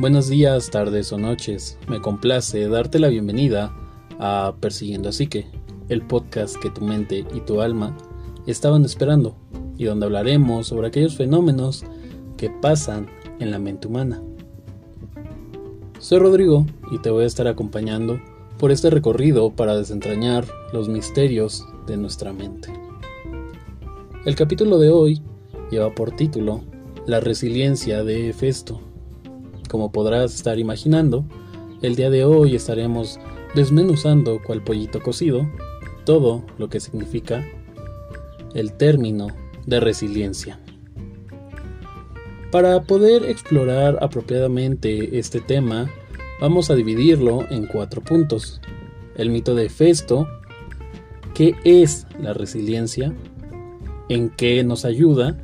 Buenos días, tardes o noches. Me complace darte la bienvenida a Persiguiendo a Psique, el podcast que tu mente y tu alma estaban esperando y donde hablaremos sobre aquellos fenómenos que pasan en la mente humana. Soy Rodrigo y te voy a estar acompañando por este recorrido para desentrañar los misterios de nuestra mente. El capítulo de hoy lleva por título La resiliencia de Hefesto. Como podrás estar imaginando, el día de hoy estaremos desmenuzando cual pollito cocido todo lo que significa el término de resiliencia. Para poder explorar apropiadamente este tema, vamos a dividirlo en cuatro puntos. El mito de Festo, qué es la resiliencia, en qué nos ayuda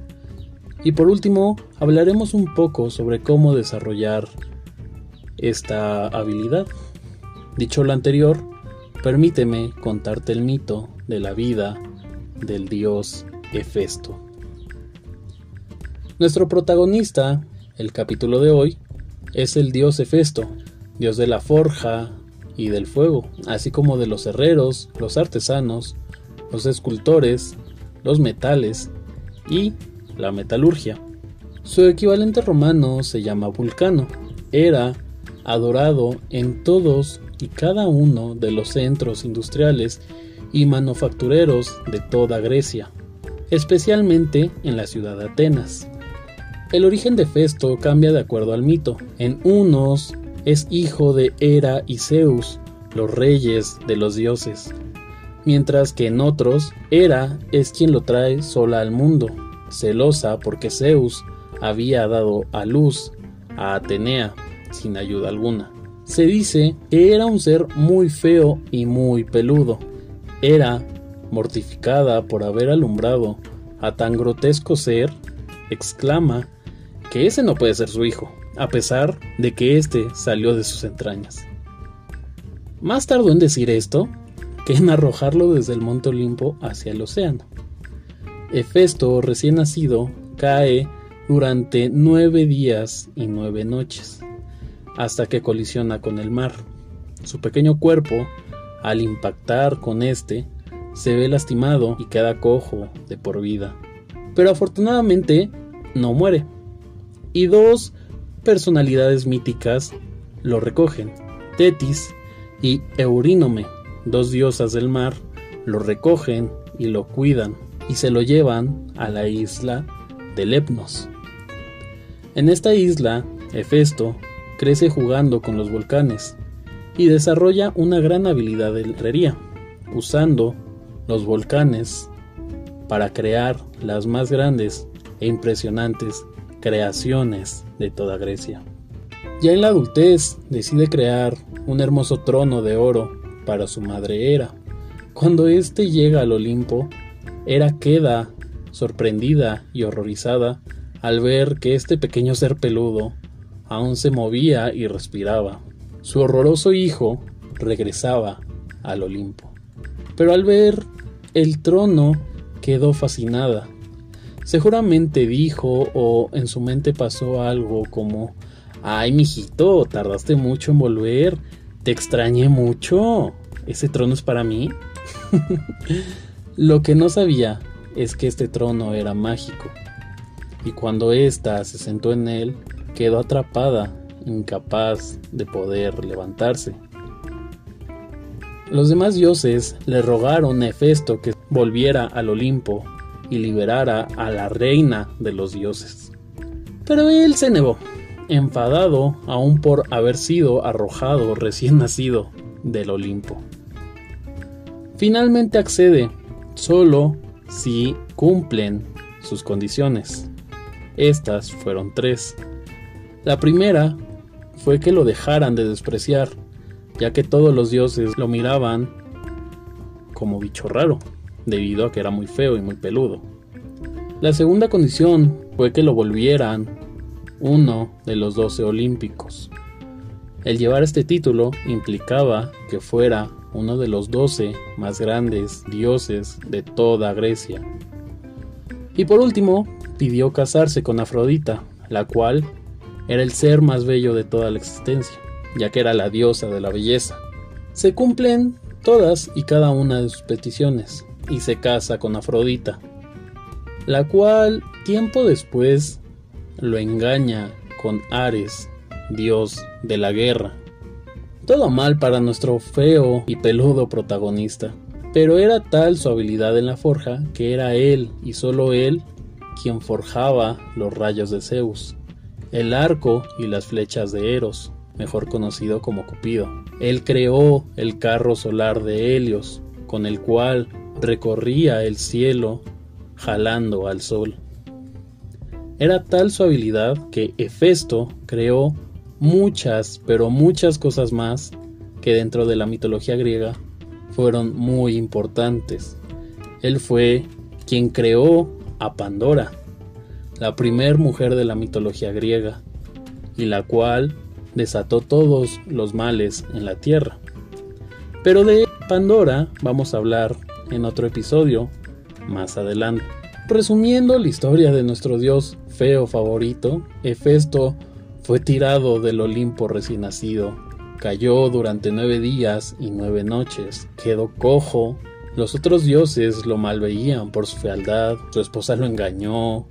y por último hablaremos un poco sobre cómo desarrollar esta habilidad. Dicho lo anterior, permíteme contarte el mito de la vida del dios Hefesto. Nuestro protagonista, el capítulo de hoy, es el dios Hefesto, dios de la forja y del fuego, así como de los herreros, los artesanos, los escultores, los metales y la metalurgia. Su equivalente romano se llama Vulcano. Era adorado en todos y cada uno de los centros industriales y manufactureros de toda Grecia, especialmente en la ciudad de Atenas. El origen de Festo cambia de acuerdo al mito. En unos es hijo de Hera y Zeus, los reyes de los dioses, mientras que en otros Hera es quien lo trae sola al mundo, celosa porque Zeus había dado a luz a Atenea sin ayuda alguna. Se dice que era un ser muy feo y muy peludo. Era mortificada por haber alumbrado a tan grotesco ser, exclama que ese no puede ser su hijo, a pesar de que éste salió de sus entrañas. Más tardó en decir esto que en arrojarlo desde el monte Olimpo hacia el océano. Hefesto, recién nacido, cae durante nueve días y nueve noches, hasta que colisiona con el mar. Su pequeño cuerpo, al impactar con este, se ve lastimado y queda cojo de por vida. Pero afortunadamente no muere y dos personalidades míticas lo recogen. Tetis y Eurínome, dos diosas del mar, lo recogen y lo cuidan y se lo llevan a la isla de Lepnos. En esta isla, Hefesto crece jugando con los volcanes y desarrolla una gran habilidad de herrería, usando los volcanes para crear las más grandes e impresionantes creaciones de toda Grecia. Ya en la adultez decide crear un hermoso trono de oro para su madre Hera. Cuando éste llega al Olimpo, Hera queda sorprendida y horrorizada al ver que este pequeño ser peludo aún se movía y respiraba. Su horroroso hijo regresaba al Olimpo. Pero al ver el trono quedó fascinada Seguramente dijo o en su mente pasó algo como, ay, mijito, tardaste mucho en volver, te extrañé mucho, ese trono es para mí. Lo que no sabía es que este trono era mágico, y cuando ésta se sentó en él, quedó atrapada, incapaz de poder levantarse. Los demás dioses le rogaron a Hefesto que volviera al Olimpo y liberara a la reina de los dioses. Pero él se negó, enfadado aún por haber sido arrojado recién nacido del Olimpo. Finalmente accede, solo si cumplen sus condiciones. Estas fueron tres. La primera fue que lo dejaran de despreciar, ya que todos los dioses lo miraban como bicho raro debido a que era muy feo y muy peludo. La segunda condición fue que lo volvieran uno de los doce olímpicos. El llevar este título implicaba que fuera uno de los doce más grandes dioses de toda Grecia. Y por último, pidió casarse con Afrodita, la cual era el ser más bello de toda la existencia, ya que era la diosa de la belleza. Se cumplen todas y cada una de sus peticiones, y se casa con Afrodita, la cual tiempo después lo engaña con Ares, dios de la guerra. Todo mal para nuestro feo y peludo protagonista, pero era tal su habilidad en la forja que era él y solo él quien forjaba los rayos de Zeus, el arco y las flechas de Eros, mejor conocido como Cupido. Él creó el carro solar de Helios, con el cual recorría el cielo jalando al sol. Era tal su habilidad que Hefesto creó muchas, pero muchas cosas más que dentro de la mitología griega fueron muy importantes. Él fue quien creó a Pandora, la primer mujer de la mitología griega, y la cual desató todos los males en la tierra. Pero de Pandora vamos a hablar en otro episodio más adelante. Resumiendo la historia de nuestro dios feo favorito, Hefesto fue tirado del Olimpo recién nacido, cayó durante nueve días y nueve noches, quedó cojo, los otros dioses lo malveían por su fealdad, su esposa lo engañó,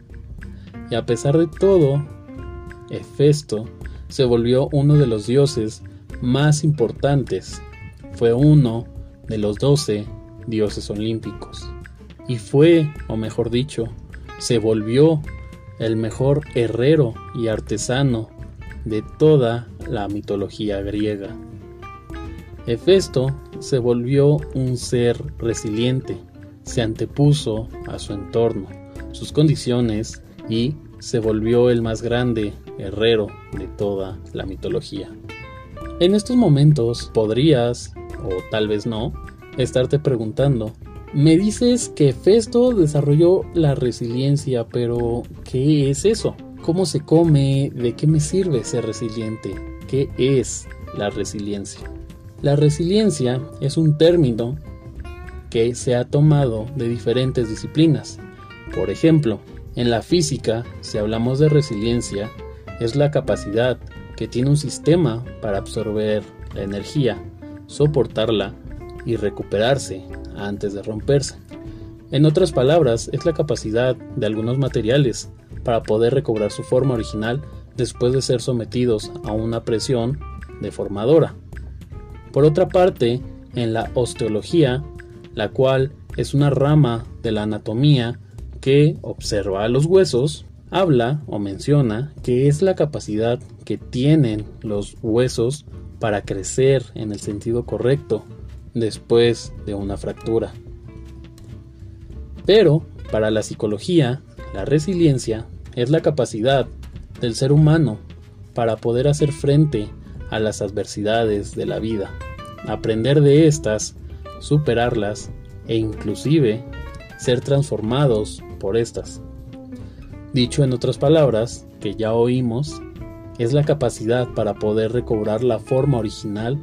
y a pesar de todo, Hefesto se volvió uno de los dioses más importantes, fue uno de los doce dioses olímpicos, y fue, o mejor dicho, se volvió el mejor herrero y artesano de toda la mitología griega. Hefesto se volvió un ser resiliente, se antepuso a su entorno, sus condiciones y se volvió el más grande herrero de toda la mitología. En estos momentos podrías, o tal vez no, estarte preguntando, me dices que Hefesto desarrolló la resiliencia, pero ¿qué es eso? ¿Cómo se come? ¿De qué me sirve ser resiliente? ¿Qué es la resiliencia? La resiliencia es un término que se ha tomado de diferentes disciplinas. Por ejemplo, en la física, si hablamos de resiliencia, es la capacidad que tiene un sistema para absorber la energía, soportarla y recuperarse antes de romperse. En otras palabras, es la capacidad de algunos materiales para poder recobrar su forma original después de ser sometidos a una presión deformadora. Por otra parte, en la osteología, la cual es una rama de la anatomía que observa a los huesos, habla o menciona que es la capacidad que tienen los huesos para crecer en el sentido correcto después de una fractura. Pero, para la psicología, la resiliencia es la capacidad del ser humano para poder hacer frente a las adversidades de la vida, aprender de estas, superarlas e inclusive ser transformados por estas. Dicho en otras palabras, que ya oímos, es la capacidad para poder recobrar la forma original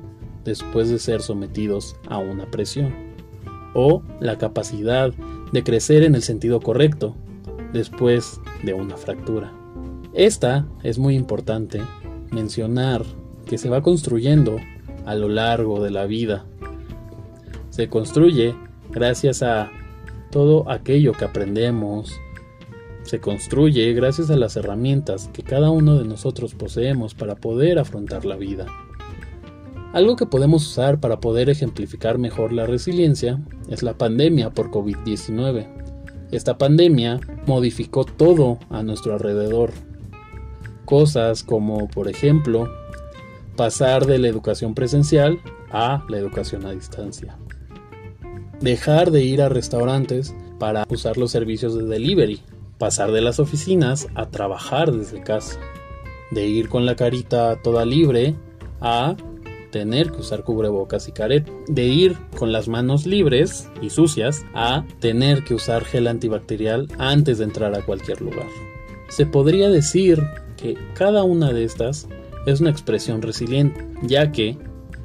después de ser sometidos a una presión, o la capacidad de crecer en el sentido correcto, después de una fractura. Esta es muy importante mencionar que se va construyendo a lo largo de la vida. Se construye gracias a todo aquello que aprendemos. Se construye gracias a las herramientas que cada uno de nosotros poseemos para poder afrontar la vida. Algo que podemos usar para poder ejemplificar mejor la resiliencia es la pandemia por COVID-19. Esta pandemia modificó todo a nuestro alrededor. Cosas como, por ejemplo, pasar de la educación presencial a la educación a distancia. Dejar de ir a restaurantes para usar los servicios de delivery. Pasar de las oficinas a trabajar desde casa. De ir con la carita toda libre a tener que usar cubrebocas y caret, de ir con las manos libres y sucias a tener que usar gel antibacterial antes de entrar a cualquier lugar. Se podría decir que cada una de estas es una expresión resiliente, ya que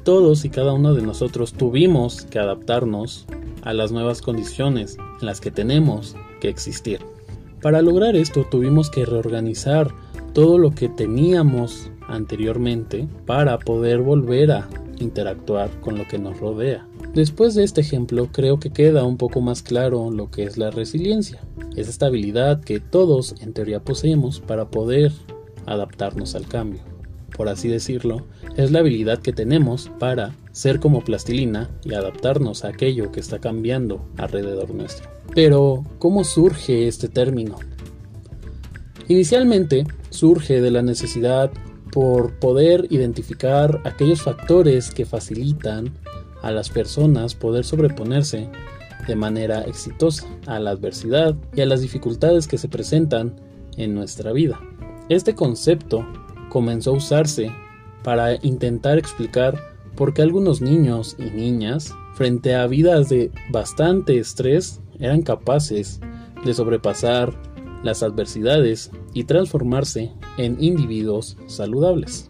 todos y cada uno de nosotros tuvimos que adaptarnos a las nuevas condiciones en las que tenemos que existir. Para lograr esto tuvimos que reorganizar todo lo que teníamos anteriormente para poder volver a interactuar con lo que nos rodea. Después de este ejemplo, creo que queda un poco más claro lo que es la resiliencia. Es esta habilidad que todos en teoría poseemos para poder adaptarnos al cambio. Por así decirlo, es la habilidad que tenemos para ser como plastilina y adaptarnos a aquello que está cambiando alrededor nuestro. Pero, ¿cómo surge este término? Inicialmente surge de la necesidad por poder identificar aquellos factores que facilitan a las personas poder sobreponerse de manera exitosa a la adversidad y a las dificultades que se presentan en nuestra vida. Este concepto comenzó a usarse para intentar explicar por qué algunos niños y niñas, frente a vidas de bastante estrés, eran capaces de sobrepasar las adversidades y transformarse en individuos saludables.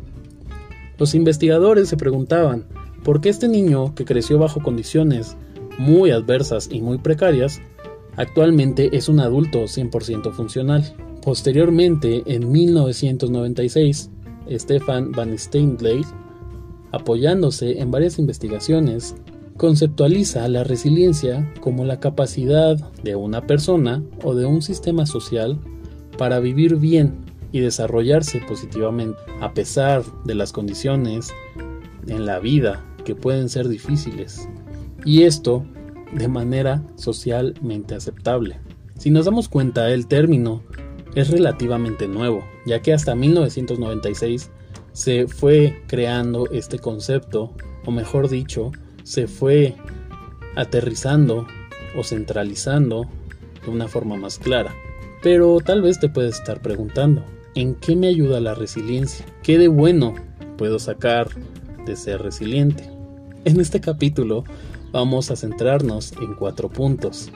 Los investigadores se preguntaban por qué este niño que creció bajo condiciones muy adversas y muy precarias, actualmente es un adulto 100% funcional. Posteriormente, en 1996, Stefan Van Steinleil, apoyándose en varias investigaciones, conceptualiza la resiliencia como la capacidad de una persona o de un sistema social para vivir bien y desarrollarse positivamente a pesar de las condiciones en la vida que pueden ser difíciles. Y esto de manera socialmente aceptable. Si nos damos cuenta, el término es relativamente nuevo, ya que hasta 1996 se fue creando este concepto, o mejor dicho, se fue aterrizando o centralizando de una forma más clara. Pero tal vez te puedes estar preguntando, ¿en qué me ayuda la resiliencia? ¿Qué de bueno puedo sacar de ser resiliente? En este capítulo vamos a centrarnos en cuatro puntos.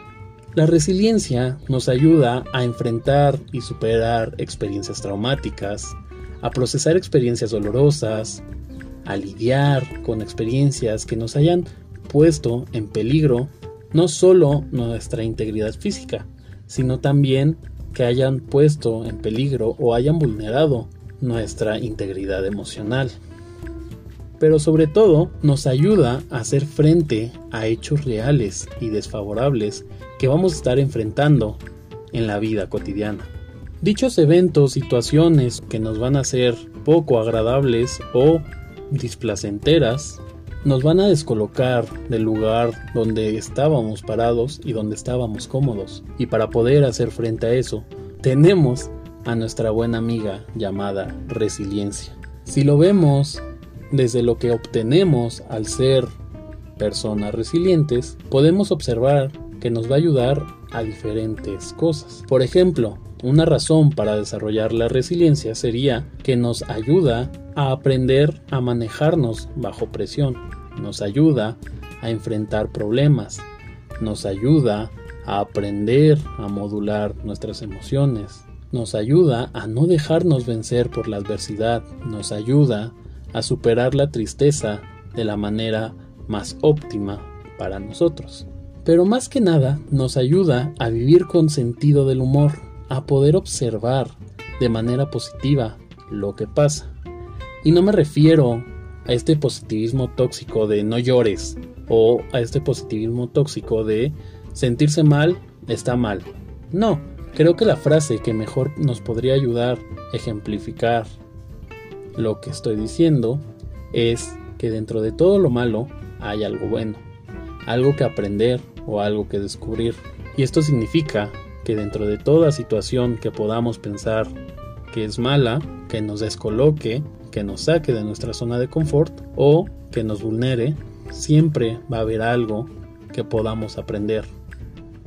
La resiliencia nos ayuda a enfrentar y superar experiencias traumáticas, a procesar experiencias dolorosas, a lidiar con experiencias que nos hayan puesto en peligro no solo nuestra integridad física, sino también que hayan puesto en peligro o hayan vulnerado nuestra integridad emocional. Pero sobre todo nos ayuda a hacer frente a hechos reales y desfavorables que vamos a estar enfrentando en la vida cotidiana. Dichos eventos, situaciones que nos van a ser poco agradables o displacenteras nos van a descolocar del lugar donde estábamos parados y donde estábamos cómodos. Y para poder hacer frente a eso, tenemos a nuestra buena amiga llamada resiliencia. Si lo vemos desde lo que obtenemos al ser personas resilientes, podemos observar que nos va a ayudar a diferentes cosas. Por ejemplo, una razón para desarrollar la resiliencia sería que nos ayuda a aprender a manejarnos bajo presión, nos ayuda a enfrentar problemas, nos ayuda a aprender a modular nuestras emociones, nos ayuda a no dejarnos vencer por la adversidad, nos ayuda a superar la tristeza de la manera más óptima para nosotros. Pero más que nada nos ayuda a vivir con sentido del humor, a poder observar de manera positiva lo que pasa. Y no me refiero a este positivismo tóxico de no llores o a este positivismo tóxico de sentirse mal está mal. No, creo que la frase que mejor nos podría ayudar a ejemplificar lo que estoy diciendo es que dentro de todo lo malo hay algo bueno, algo que aprender o algo que descubrir. Y esto significa que dentro de toda situación que podamos pensar que es mala, que nos descoloque, que nos saque de nuestra zona de confort o que nos vulnere, siempre va a haber algo que podamos aprender.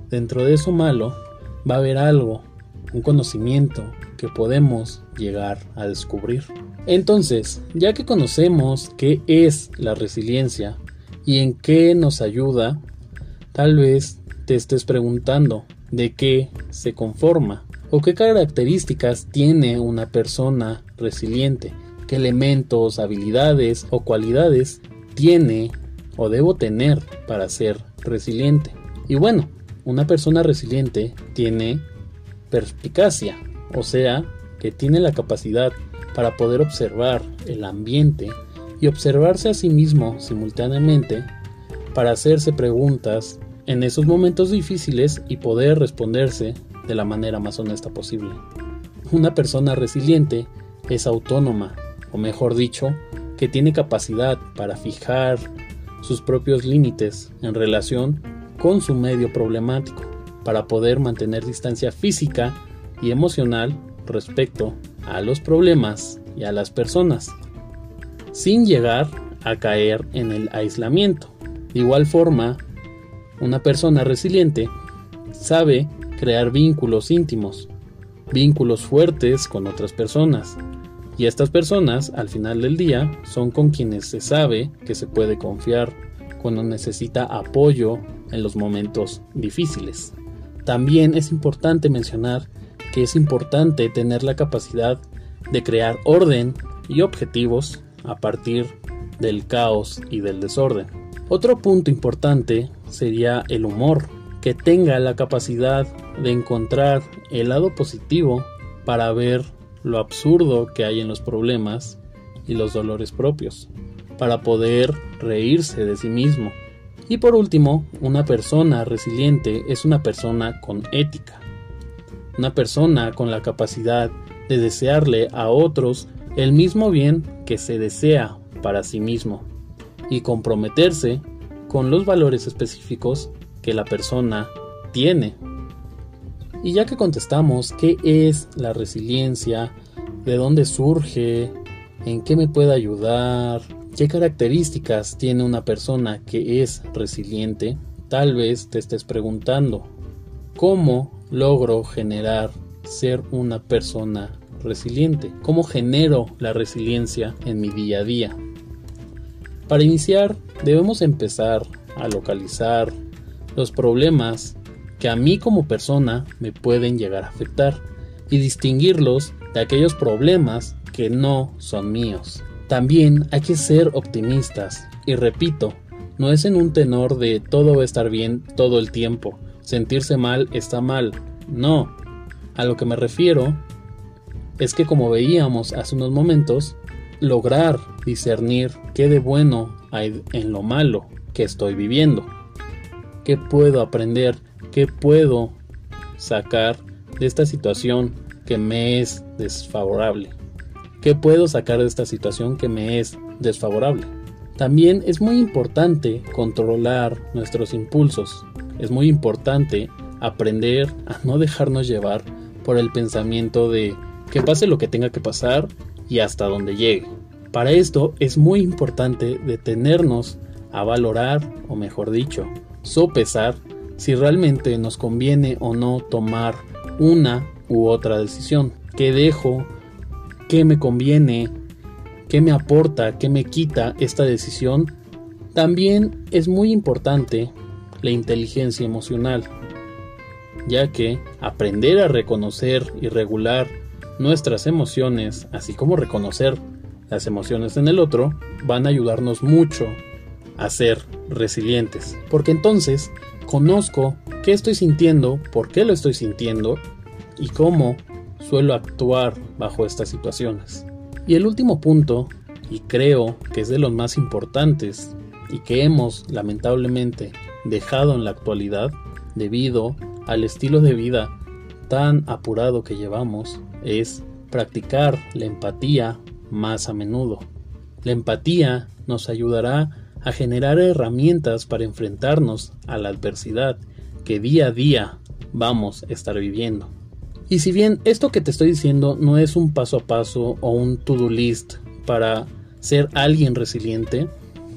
Dentro de eso malo va a haber algo, un conocimiento que podemos llegar a descubrir. Entonces, ya que conocemos qué es la resiliencia y en qué nos ayuda, tal vez te estés preguntando, de qué se conforma o qué características tiene una persona resiliente, qué elementos, habilidades o cualidades tiene o debo tener para ser resiliente. Y bueno, una persona resiliente tiene perspicacia, o sea, que tiene la capacidad para poder observar el ambiente y observarse a sí mismo simultáneamente para hacerse preguntas en esos momentos difíciles y poder responderse de la manera más honesta posible. Una persona resiliente es autónoma, o mejor dicho, que tiene capacidad para fijar sus propios límites en relación con su medio problemático, para poder mantener distancia física y emocional respecto a los problemas y a las personas, sin llegar a caer en el aislamiento. De igual forma, una persona resiliente sabe crear vínculos íntimos, vínculos fuertes con otras personas. Y estas personas, al final del día, son con quienes se sabe que se puede confiar cuando necesita apoyo en los momentos difíciles. También es importante mencionar que es importante tener la capacidad de crear orden y objetivos a partir del caos y del desorden. Otro punto importante sería el humor, que tenga la capacidad de encontrar el lado positivo para ver lo absurdo que hay en los problemas y los dolores propios, para poder reírse de sí mismo. Y por último, una persona resiliente es una persona con ética, una persona con la capacidad de desearle a otros el mismo bien que se desea para sí mismo y comprometerse con los valores específicos que la persona tiene. Y ya que contestamos qué es la resiliencia, de dónde surge, en qué me puede ayudar, qué características tiene una persona que es resiliente, tal vez te estés preguntando, ¿cómo logro generar ser una persona resiliente? ¿Cómo genero la resiliencia en mi día a día? Para iniciar, debemos empezar a localizar los problemas que a mí como persona me pueden llegar a afectar y distinguirlos de aquellos problemas que no son míos. También hay que ser optimistas y repito, no es en un tenor de todo va a estar bien todo el tiempo, sentirse mal está mal, no. A lo que me refiero es que como veíamos hace unos momentos, lograr discernir qué de bueno hay en lo malo que estoy viviendo qué puedo aprender, qué puedo sacar de esta situación que me es desfavorable. ¿Qué puedo sacar de esta situación que me es desfavorable? También es muy importante controlar nuestros impulsos. Es muy importante aprender a no dejarnos llevar por el pensamiento de que pase lo que tenga que pasar y hasta donde llegue. Para esto es muy importante detenernos a valorar, o mejor dicho, sopesar si realmente nos conviene o no tomar una u otra decisión. ¿Qué dejo? ¿Qué me conviene? ¿Qué me aporta? ¿Qué me quita esta decisión? También es muy importante la inteligencia emocional, ya que aprender a reconocer y regular nuestras emociones, así como reconocer las emociones en el otro, van a ayudarnos mucho a ser resilientes. Porque entonces conozco qué estoy sintiendo, por qué lo estoy sintiendo y cómo suelo actuar bajo estas situaciones. Y el último punto, y creo que es de los más importantes y que hemos lamentablemente dejado en la actualidad debido al estilo de vida tan apurado que llevamos, es practicar la empatía más a menudo. La empatía nos ayudará a generar herramientas para enfrentarnos a la adversidad que día a día vamos a estar viviendo. Y si bien esto que te estoy diciendo no es un paso a paso o un to-do list para ser alguien resiliente,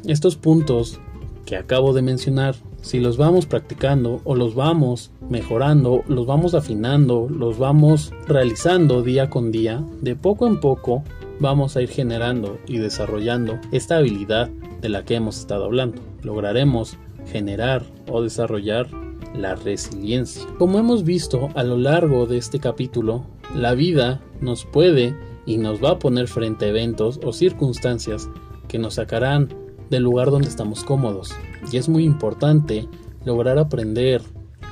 estos puntos que acabo de mencionar, si los vamos practicando o los vamos mejorando, los vamos afinando, los vamos realizando día con día, de poco en poco vamos a ir generando y desarrollando esta habilidad de la que hemos estado hablando. Lograremos generar o desarrollar la resiliencia. Como hemos visto a lo largo de este capítulo, la vida nos puede y nos va a poner frente a eventos o circunstancias que nos sacarán del lugar donde estamos cómodos. Y es muy importante lograr aprender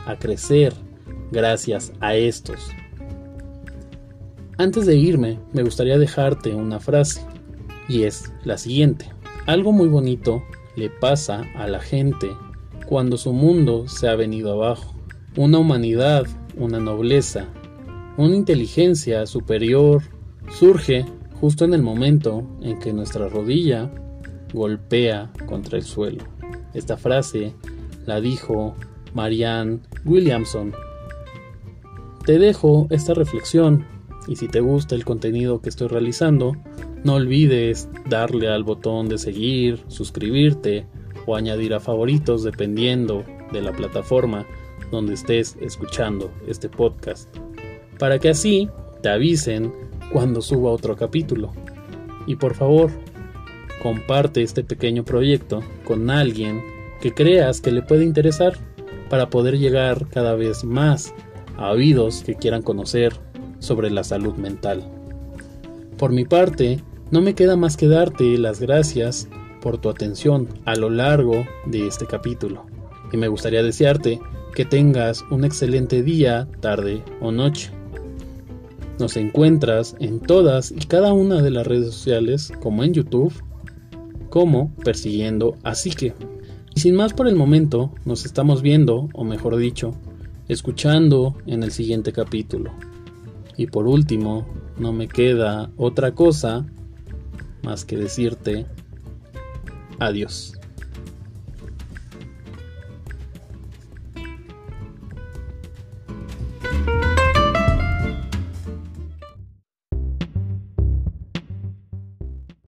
a crecer gracias a estos. Antes de irme, me gustaría dejarte una frase, y es la siguiente. Algo muy bonito le pasa a la gente cuando su mundo se ha venido abajo. Una humanidad, una nobleza, una inteligencia superior surge justo en el momento en que nuestra rodilla golpea contra el suelo. Esta frase la dijo Marianne Williamson. Te dejo esta reflexión y si te gusta el contenido que estoy realizando, no olvides darle al botón de seguir, suscribirte o añadir a favoritos dependiendo de la plataforma donde estés escuchando este podcast, para que así te avisen cuando suba otro capítulo. Y por favor, comparte este pequeño proyecto con alguien que creas que le puede interesar para poder llegar cada vez más a oídos que quieran conocer sobre la salud mental. Por mi parte, no me queda más que darte las gracias por tu atención a lo largo de este capítulo y me gustaría desearte que tengas un excelente día, tarde o noche. Nos encuentras en todas y cada una de las redes sociales como en YouTube como Persiguiendo a Psique. Y sin más por el momento, nos estamos viendo, o mejor dicho, escuchando en el siguiente capítulo. Y por último, no me queda otra cosa más que decirte adiós.